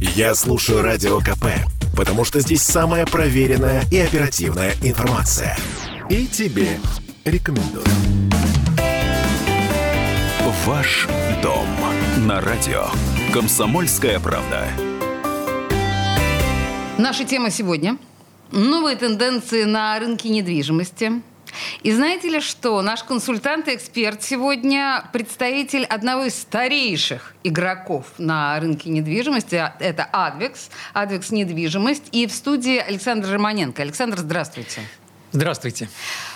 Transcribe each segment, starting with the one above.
Я слушаю Радио КП, потому что здесь самая проверенная и оперативная информация. И тебе рекомендую. Ваш дом на радио. Комсомольская правда. Наша тема сегодня – новые тенденции на рынке недвижимости. И знаете ли что? Наш консультант и эксперт сегодня представитель одного из старейших игроков на рынке недвижимости. Это Адвекс, Адвекс недвижимость. И в студии Александр Романенко. Александр, здравствуйте. Здравствуйте.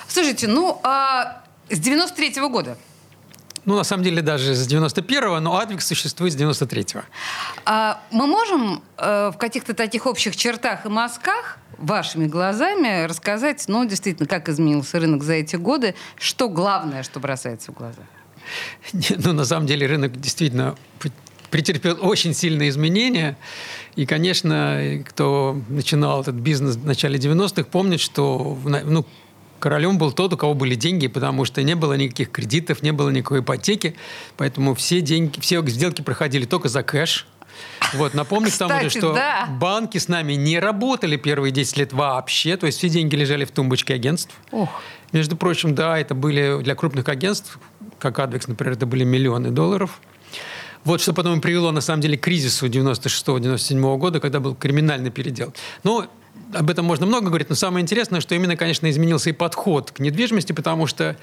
Слушайте, ну, а с 93 -го года ну, на самом деле, даже с 91-го, но Адвикс существует с 93-го. А мы можем э, в каких-то таких общих чертах и мазках вашими глазами рассказать, ну, действительно, как изменился рынок за эти годы, что главное, что бросается в глаза? Ну, на самом деле, рынок действительно претерпел очень сильные изменения. И, конечно, кто начинал этот бизнес в начале 90-х, помнит, что ну, королем был тот, у кого были деньги, потому что не было никаких кредитов, не было никакой ипотеки, поэтому все деньги, все сделки проходили только за кэш. Вот, напомню Кстати, к тому же, что да. банки с нами не работали первые 10 лет вообще, то есть все деньги лежали в тумбочке агентств. Ох. Между прочим, да, это были для крупных агентств, как Адвекс, например, это были миллионы долларов. Вот что потом привело, на самом деле, к кризису 96-97 года, когда был криминальный передел. Но об этом можно много говорить, но самое интересное, что именно, конечно, изменился и подход к недвижимости, потому что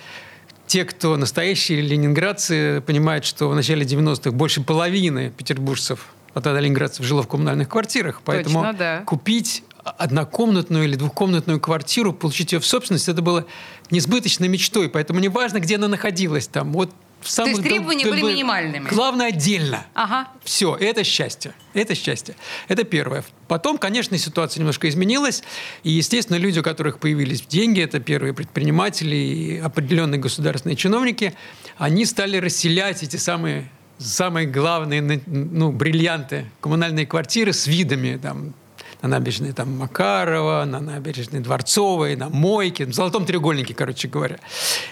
те, кто настоящие ленинградцы, понимают, что в начале 90-х больше половины петербуржцев, а тогда ленинградцев жило в коммунальных квартирах. Поэтому Точно, да. купить однокомнатную или двухкомнатную квартиру, получить ее в собственность, это было несбыточной мечтой. Поэтому неважно, где она находилась. Там, вот то есть требования были минимальными. Главное отдельно. Ага. Все, это счастье. Это счастье. Это первое. Потом, конечно, ситуация немножко изменилась. И, естественно, люди, у которых появились деньги, это первые предприниматели и определенные государственные чиновники, они стали расселять эти самые самые главные ну, бриллианты коммунальные квартиры с видами там, на набережной там, Макарова, на набережной Дворцовой, на Мойке, в Золотом треугольнике, короче говоря.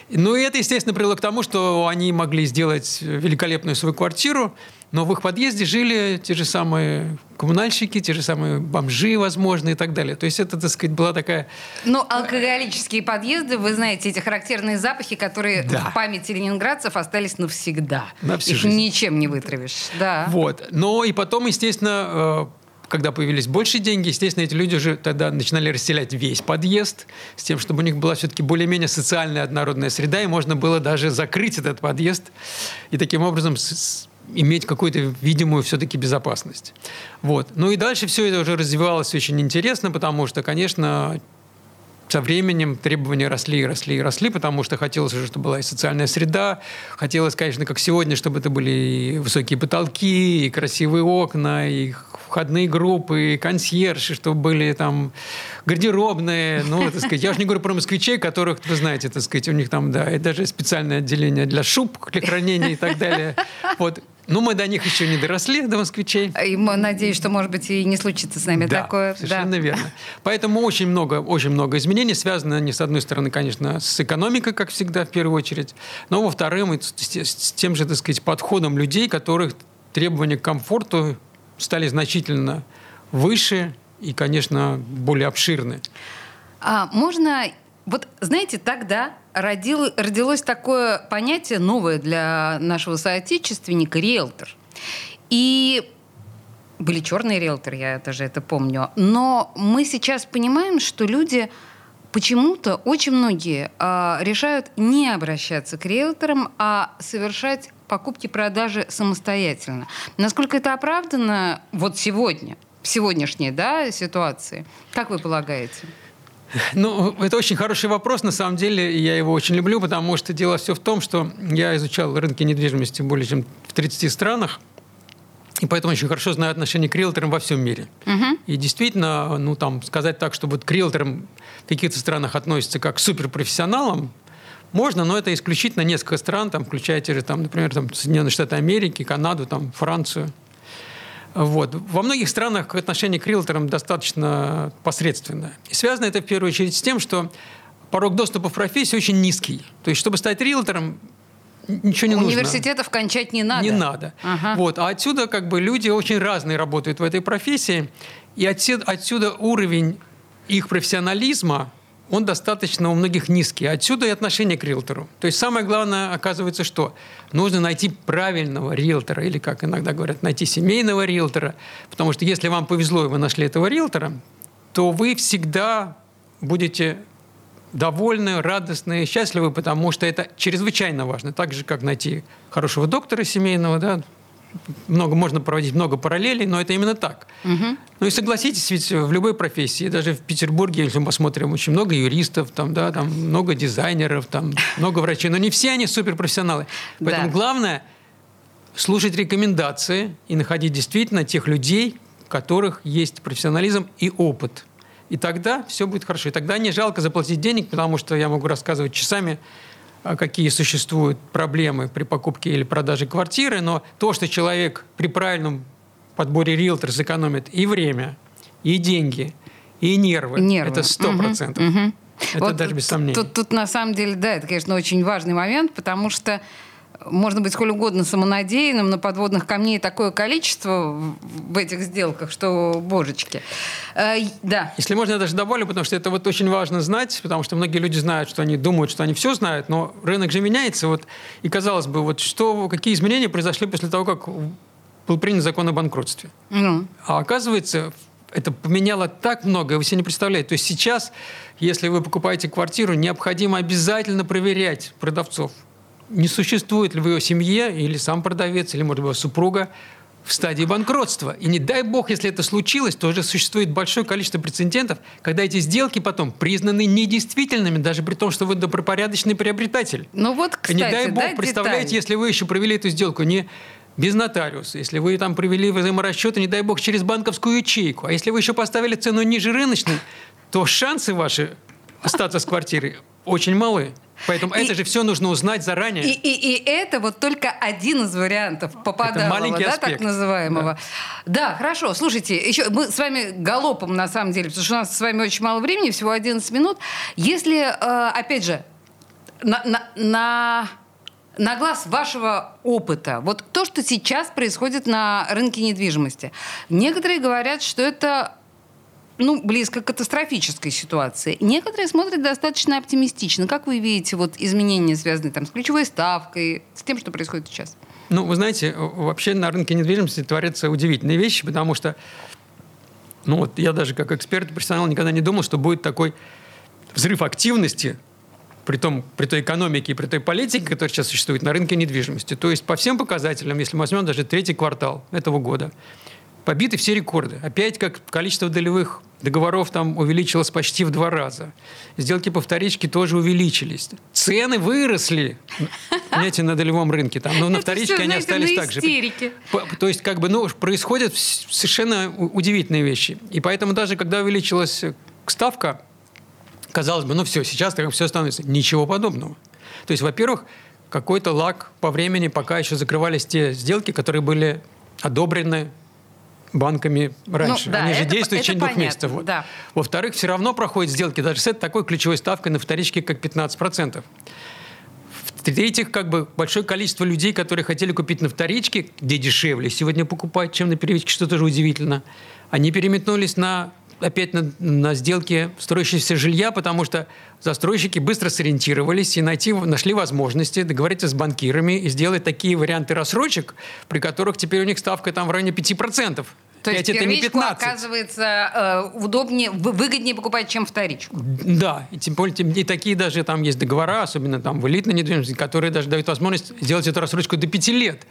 Ну и это, естественно, привело к тому, что они могли сделать великолепную свою квартиру, но в их подъезде жили те же самые коммунальщики, те же самые бомжи, возможно, и так далее. То есть это, так сказать, была такая... Ну, алкоголические подъезды, вы знаете, эти характерные запахи, которые да. в памяти ленинградцев остались навсегда. На всю Их жизнь. ничем не вытравишь. Да. Вот. Но и потом, естественно, э, когда появились больше деньги, естественно, эти люди уже тогда начинали расселять весь подъезд с тем, чтобы у них была все-таки более-менее социальная однородная среда, и можно было даже закрыть этот подъезд и таким образом иметь какую-то видимую все-таки безопасность. Вот. Ну и дальше все это уже развивалось очень интересно, потому что, конечно, со временем требования росли и росли и росли, потому что хотелось уже, чтобы была и социальная среда, хотелось, конечно, как сегодня, чтобы это были высокие потолки, и красивые окна, и входные группы, консьержи, чтобы были там гардеробные, ну, так сказать, я уже не говорю про москвичей, которых, вы знаете, так сказать, у них там, да, и даже специальное отделение для шуб, для хранения и так далее. Вот. Ну, мы до них еще не доросли, до москвичей. И мы надеюсь, что, может быть, и не случится с нами да, такое. совершенно да. верно. Поэтому очень много, очень много изменений. Связано они, с одной стороны, конечно, с экономикой, как всегда, в первую очередь, но, во-вторых, с тем же, так сказать, подходом людей, которых требования к комфорту стали значительно выше и, конечно, более обширны. А можно вот, знаете, тогда родил, родилось такое понятие новое для нашего соотечественника – риэлтор. И были черные риэлторы, я даже это помню. Но мы сейчас понимаем, что люди почему-то очень многие э, решают не обращаться к риэлторам, а совершать покупки-продажи самостоятельно. Насколько это оправдано вот сегодня, в сегодняшней да, ситуации? Как вы полагаете? Ну, это очень хороший вопрос, на самом деле, я его очень люблю, потому что дело все в том, что я изучал рынки недвижимости более чем в 30 странах, и поэтому очень хорошо знаю отношение к риэлторам во всем мире. Угу. И действительно, ну там сказать так, что вот к риэлторам в каких-то странах относятся как к суперпрофессионалам, можно, но это исключительно несколько стран, там, включая те же, там, например, там, Соединенные Штаты Америки, Канаду, там, Францию. Вот. Во многих странах отношение к риэлторам достаточно посредственное. И связано это в первую очередь с тем, что порог доступа в профессию очень низкий. То есть, чтобы стать риэлтором, ничего не нужно. Университетов кончать не надо. Не надо. Ага. Вот. А отсюда как бы люди очень разные работают в этой профессии. И отсюда, отсюда уровень их профессионализма, он достаточно у многих низкий. Отсюда и отношение к риэлтору. То есть самое главное, оказывается, что нужно найти правильного риэлтора, или, как иногда говорят, найти семейного риэлтора. Потому что если вам повезло, и вы нашли этого риэлтора, то вы всегда будете довольны, радостны, счастливы, потому что это чрезвычайно важно. Так же, как найти хорошего доктора семейного, да, много, можно проводить много параллелей, но это именно так. Угу. Ну и согласитесь, ведь в любой профессии, даже в Петербурге, если мы посмотрим, очень много юристов, там, да, там много дизайнеров, там много врачей, но не все они суперпрофессионалы. Поэтому да. главное слушать рекомендации и находить действительно тех людей, у которых есть профессионализм и опыт. И тогда все будет хорошо. И тогда не жалко заплатить денег, потому что я могу рассказывать часами, какие существуют проблемы при покупке или продаже квартиры, но то, что человек при правильном подборе риэлтор сэкономит и время, и деньги, и нервы, нервы. это сто процентов. Угу, угу. Это вот даже без сомнений. Тут, тут на самом деле, да, это, конечно, очень важный момент, потому что можно быть сколь угодно самонадеянным, но подводных камней такое количество в этих сделках, что божечки. Э, да. Если можно, я даже добавлю, потому что это вот очень важно знать, потому что многие люди знают, что они думают, что они все знают, но рынок же меняется. Вот, и казалось бы, вот что, какие изменения произошли после того, как был принят закон о банкротстве. Ну. А оказывается, это поменяло так много, вы себе не представляете. То есть сейчас, если вы покупаете квартиру, необходимо обязательно проверять продавцов не существует ли в ее семье, или сам продавец, или, может быть, супруга, в стадии банкротства. И не дай бог, если это случилось, то уже существует большое количество прецедентов, когда эти сделки потом признаны недействительными, даже при том, что вы добропорядочный приобретатель. Ну вот, кстати, и не дай бог, да, представляете, деталь. если вы еще провели эту сделку не без нотариуса, если вы там провели взаиморасчеты, не дай бог, через банковскую ячейку, а если вы еще поставили цену ниже рыночной, то шансы ваши остаться с квартирой очень малы. Поэтому и, это же все нужно узнать заранее. И, и, и это вот только один из вариантов попадалого, да, аспект. так называемого. Да. да, хорошо. Слушайте, еще мы с вами галопом, на самом деле, потому что у нас с вами очень мало времени, всего 11 минут. Если, э, опять же, на, на, на на глаз вашего опыта, вот то, что сейчас происходит на рынке недвижимости. Некоторые говорят, что это ну, близко к катастрофической ситуации. Некоторые смотрят достаточно оптимистично. Как вы видите вот изменения, связанные там, с ключевой ставкой, с тем, что происходит сейчас? Ну, вы знаете, вообще на рынке недвижимости творятся удивительные вещи, потому что ну вот я даже как эксперт, профессионал никогда не думал, что будет такой взрыв активности при, том, при той экономике и при той политике, которая сейчас существует на рынке недвижимости. То есть по всем показателям, если мы возьмем даже третий квартал этого года, побиты все рекорды. Опять как количество долевых договоров там увеличилось почти в два раза. Сделки по вторичке тоже увеличились. Цены выросли, понимаете, на долевом рынке. Там, но на вторичке они остались так же. То есть, как бы, ну, происходят совершенно удивительные вещи. И поэтому даже когда увеличилась ставка, казалось бы, ну все, сейчас так все становится. Ничего подобного. То есть, во-первых, какой-то лак по времени, пока еще закрывались те сделки, которые были одобрены банками раньше. Ну, да, Они же это, действуют это в течение двух месяцев. Вот. Да. Во-вторых, все равно проходят сделки даже с этой такой ключевой ставкой на вторичке, как 15%. В-третьих, как бы большое количество людей, которые хотели купить на вторичке, где дешевле, сегодня покупать, чем на первичке, что тоже удивительно. Они переметнулись на опять на, на сделке строящегося жилья, потому что застройщики быстро сориентировались и найти, нашли возможности договориться с банкирами и сделать такие варианты рассрочек, при которых теперь у них ставка там в районе 5%. То есть это не 15. оказывается, э, удобнее, выгоднее покупать, чем вторичку. Да, и тем более и такие даже там есть договора, особенно там в элитной недвижимости, которые даже дают возможность сделать эту рассрочку до 5 лет.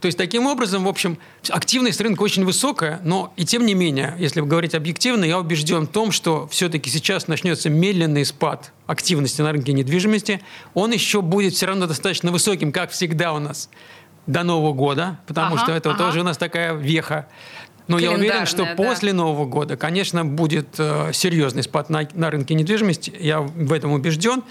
То есть таким образом, в общем, активность рынка очень высокая, но и тем не менее, если говорить объективно, я убежден в том, что все-таки сейчас начнется медленный спад активности на рынке недвижимости. Он еще будет все равно достаточно высоким, как всегда у нас до Нового года, потому ага, что это ага. тоже у нас такая веха. Но я уверен, что да. после Нового года, конечно, будет э, серьезный спад на, на рынке недвижимости. Я в этом убежден.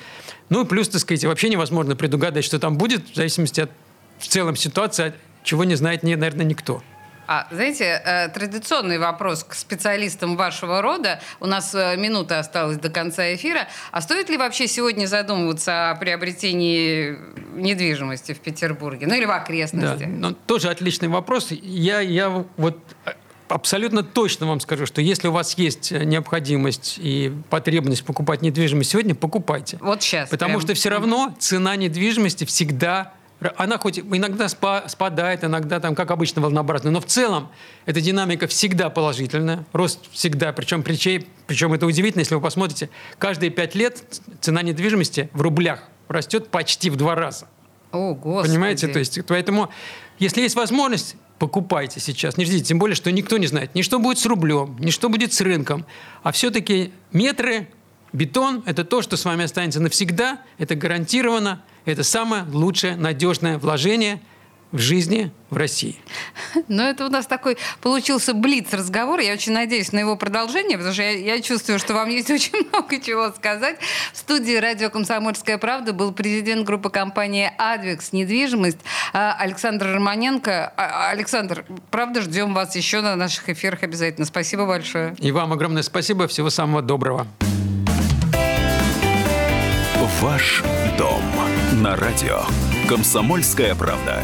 Ну и плюс, так сказать, вообще невозможно предугадать, что там будет, в зависимости от в целом ситуации, чего не знает, наверное, никто. А, знаете, э, традиционный вопрос к специалистам вашего рода. У нас э, минута осталась до конца эфира. А стоит ли вообще сегодня задумываться о приобретении недвижимости в Петербурге? Ну или в окрестностях? Да, но тоже отличный вопрос. Я, я вот абсолютно точно вам скажу, что если у вас есть необходимость и потребность покупать недвижимость сегодня, покупайте. Вот сейчас. Потому прям. что все равно цена недвижимости всегда она хоть иногда спадает, иногда там, как обычно, волнообразно, но в целом эта динамика всегда положительная, рост всегда, причем, причем, причем это удивительно, если вы посмотрите, каждые пять лет цена недвижимости в рублях растет почти в два раза. О, Господи. Понимаете? То есть, поэтому, если есть возможность, покупайте сейчас. Не ждите, тем более, что никто не знает, ни что будет с рублем, ни что будет с рынком. А все-таки метры, бетон – это то, что с вами останется навсегда, это гарантированно, это самое лучшее, надежное вложение – в жизни в России. Ну, это у нас такой получился блиц-разговор. Я очень надеюсь на его продолжение, потому что я, я чувствую, что вам есть очень много чего сказать. В студии радио «Комсомольская правда» был президент группы компании «Адвикс. Недвижимость» а, Александр Романенко. А, Александр, правда, ждем вас еще на наших эфирах обязательно. Спасибо большое. И вам огромное спасибо. Всего самого доброго. Ваш дом на радио «Комсомольская правда».